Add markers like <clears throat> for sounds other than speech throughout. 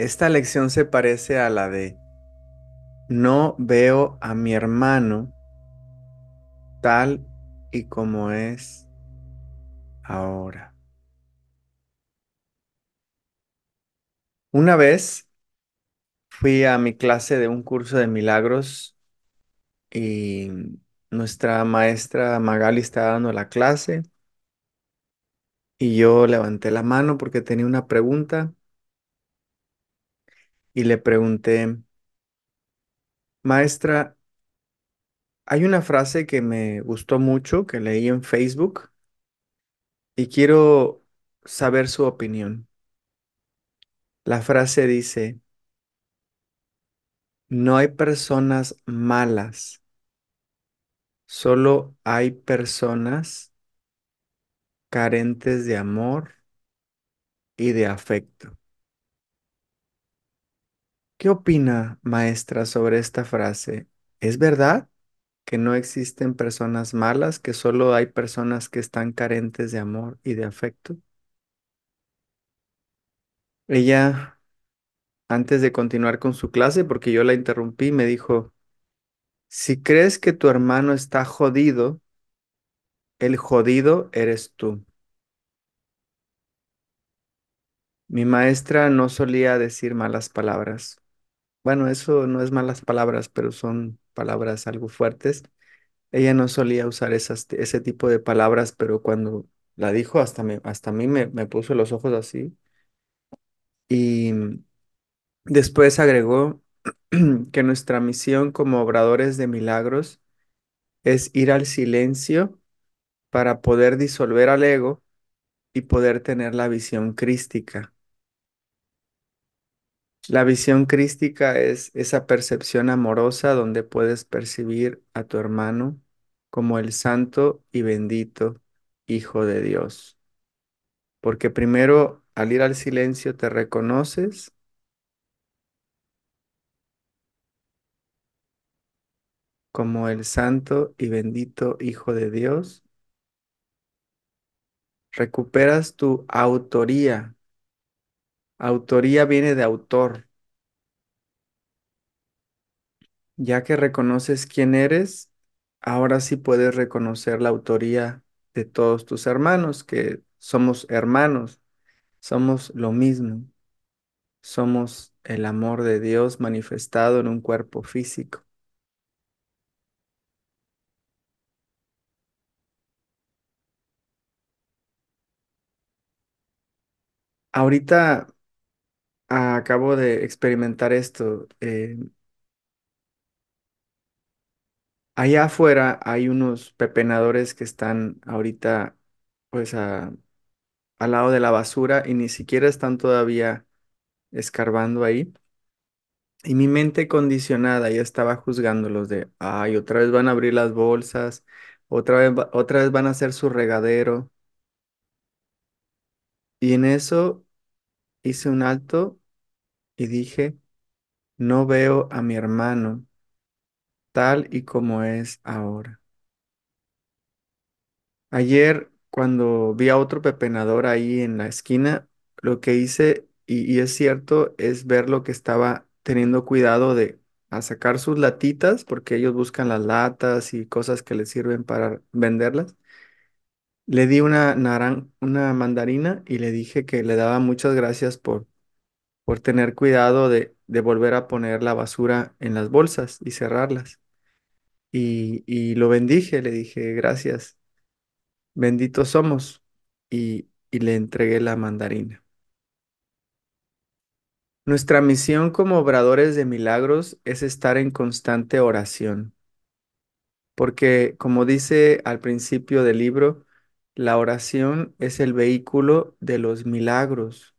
Esta lección se parece a la de no veo a mi hermano tal y como es ahora. Una vez fui a mi clase de un curso de milagros y nuestra maestra Magali estaba dando la clase y yo levanté la mano porque tenía una pregunta y le pregunté, maestra, hay una frase que me gustó mucho que leí en Facebook y quiero saber su opinión. La frase dice, no hay personas malas, solo hay personas carentes de amor y de afecto. ¿Qué opina, maestra, sobre esta frase? ¿Es verdad que no existen personas malas, que solo hay personas que están carentes de amor y de afecto? Ella, antes de continuar con su clase, porque yo la interrumpí, me dijo, si crees que tu hermano está jodido, el jodido eres tú. Mi maestra no solía decir malas palabras. Bueno, eso no es malas palabras, pero son palabras algo fuertes. Ella no solía usar esas, ese tipo de palabras, pero cuando la dijo, hasta, me, hasta a mí me, me puso los ojos así. Y después agregó <clears throat> que nuestra misión como obradores de milagros es ir al silencio para poder disolver al ego y poder tener la visión crística. La visión crística es esa percepción amorosa donde puedes percibir a tu hermano como el santo y bendito Hijo de Dios. Porque primero al ir al silencio te reconoces como el santo y bendito Hijo de Dios. Recuperas tu autoría. Autoría viene de autor. Ya que reconoces quién eres, ahora sí puedes reconocer la autoría de todos tus hermanos, que somos hermanos, somos lo mismo, somos el amor de Dios manifestado en un cuerpo físico. Ahorita acabo de experimentar esto. eh, allá afuera hay unos pepenadores que están ahorita pues a- al lado de la basura y ni siquiera están todavía escarbando ahí. Y mi mente condicionada ya estaba juzgándolos de, ay, otra vez van a abrir las bolsas, otra vez, otra vez van a hacer su regadero. Y en eso hice un alto y dije, no veo a mi hermano tal y como es ahora. Ayer, cuando vi a otro pepenador ahí en la esquina, lo que hice, y, y es cierto, es ver lo que estaba teniendo cuidado de sacar sus latitas, porque ellos buscan las latas y cosas que les sirven para venderlas. Le di una naran una mandarina y le dije que le daba muchas gracias por, por tener cuidado de, de volver a poner la basura en las bolsas y cerrarlas. Y, y lo bendije, le dije gracias. benditos somos. Y, y le entregué la mandarina. Nuestra misión como obradores de milagros es estar en constante oración, porque como dice al principio del libro, la oración es el vehículo de los milagros.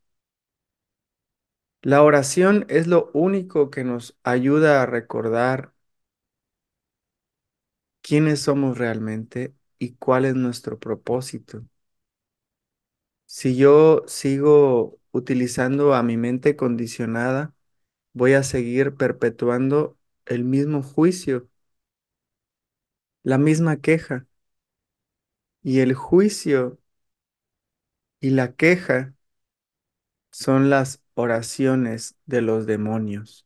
La oración es lo único que nos ayuda a recordar quiénes somos realmente y cuál es nuestro propósito. Si yo sigo utilizando a mi mente condicionada, voy a seguir perpetuando el mismo juicio, la misma queja. Y el juicio y la queja son las oraciones de los demonios.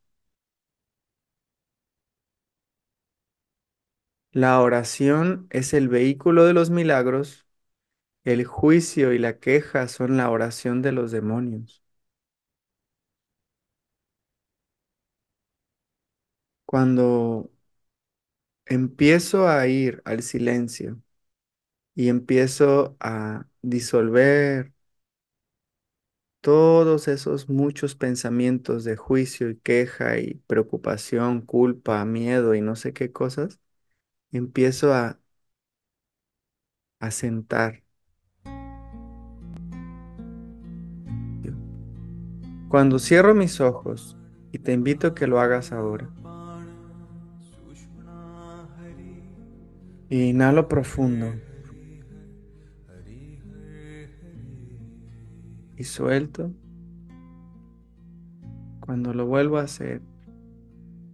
La oración es el vehículo de los milagros, el juicio y la queja son la oración de los demonios. Cuando empiezo a ir al silencio y empiezo a disolver todos esos muchos pensamientos de juicio y queja y preocupación, culpa, miedo y no sé qué cosas, empiezo a, a sentar. Cuando cierro mis ojos, y te invito a que lo hagas ahora, inhalo profundo y suelto. Cuando lo vuelvo a hacer,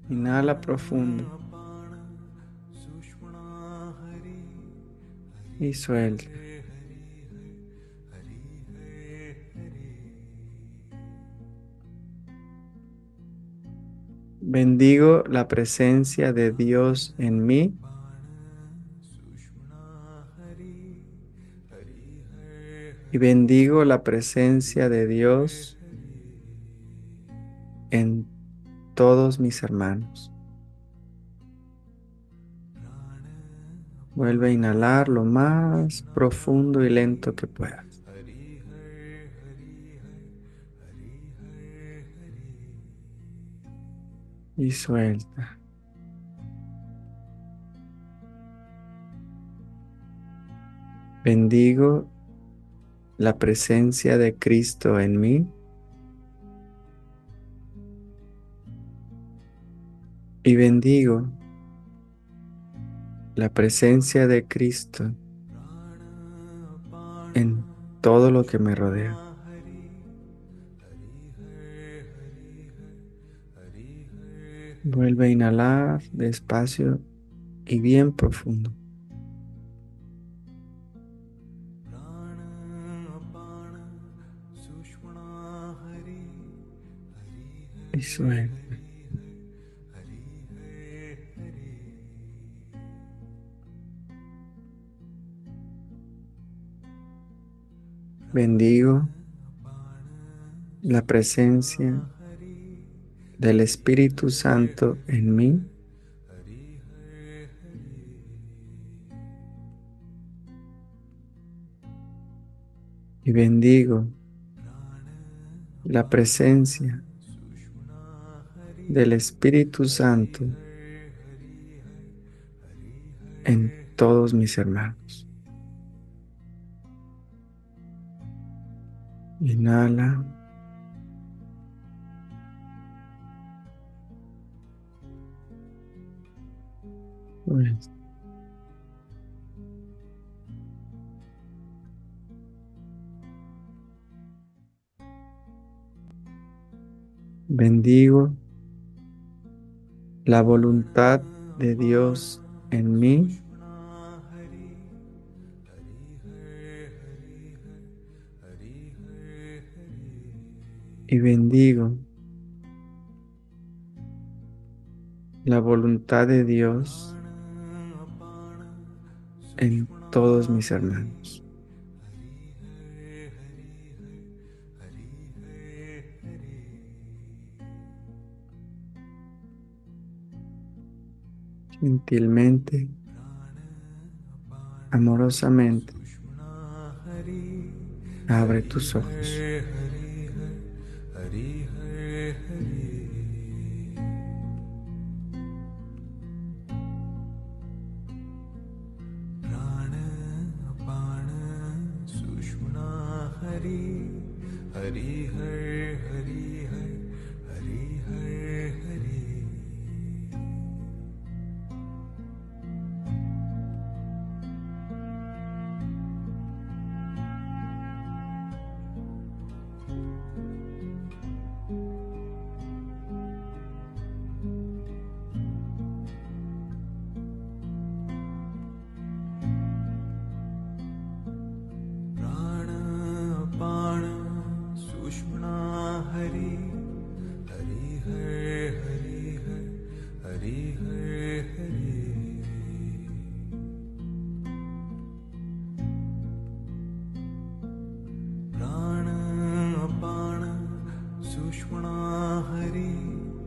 inhala profundo y suelta. Bendigo la presencia de Dios en mí. Y bendigo la presencia de Dios en todos mis hermanos. Vuelve a inhalar lo más profundo y lento que puedas. Y suelta. Bendigo la presencia de Cristo en mí. Y bendigo la presencia de Cristo en todo lo que me rodea. Vuelve a inhalar despacio y bien profundo. Bendigo la presencia del Espíritu Santo en mí. Y bendigo la presencia del Espíritu Santo en todos mis hermanos. Inhala. Bendigo la voluntad de Dios en mí. Y bendigo la voluntad de Dios en todos mis hermanos. gentilmente, amorosamente, abre tus ojos. Hari दुष्मणा हरि।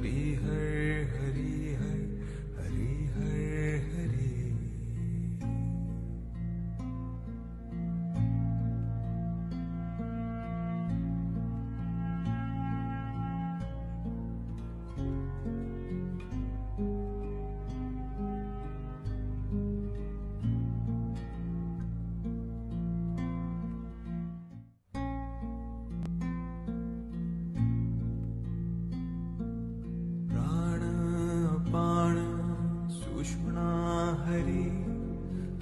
Đi. हरि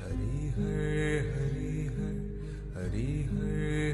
हर हरि हर हरि हर हरि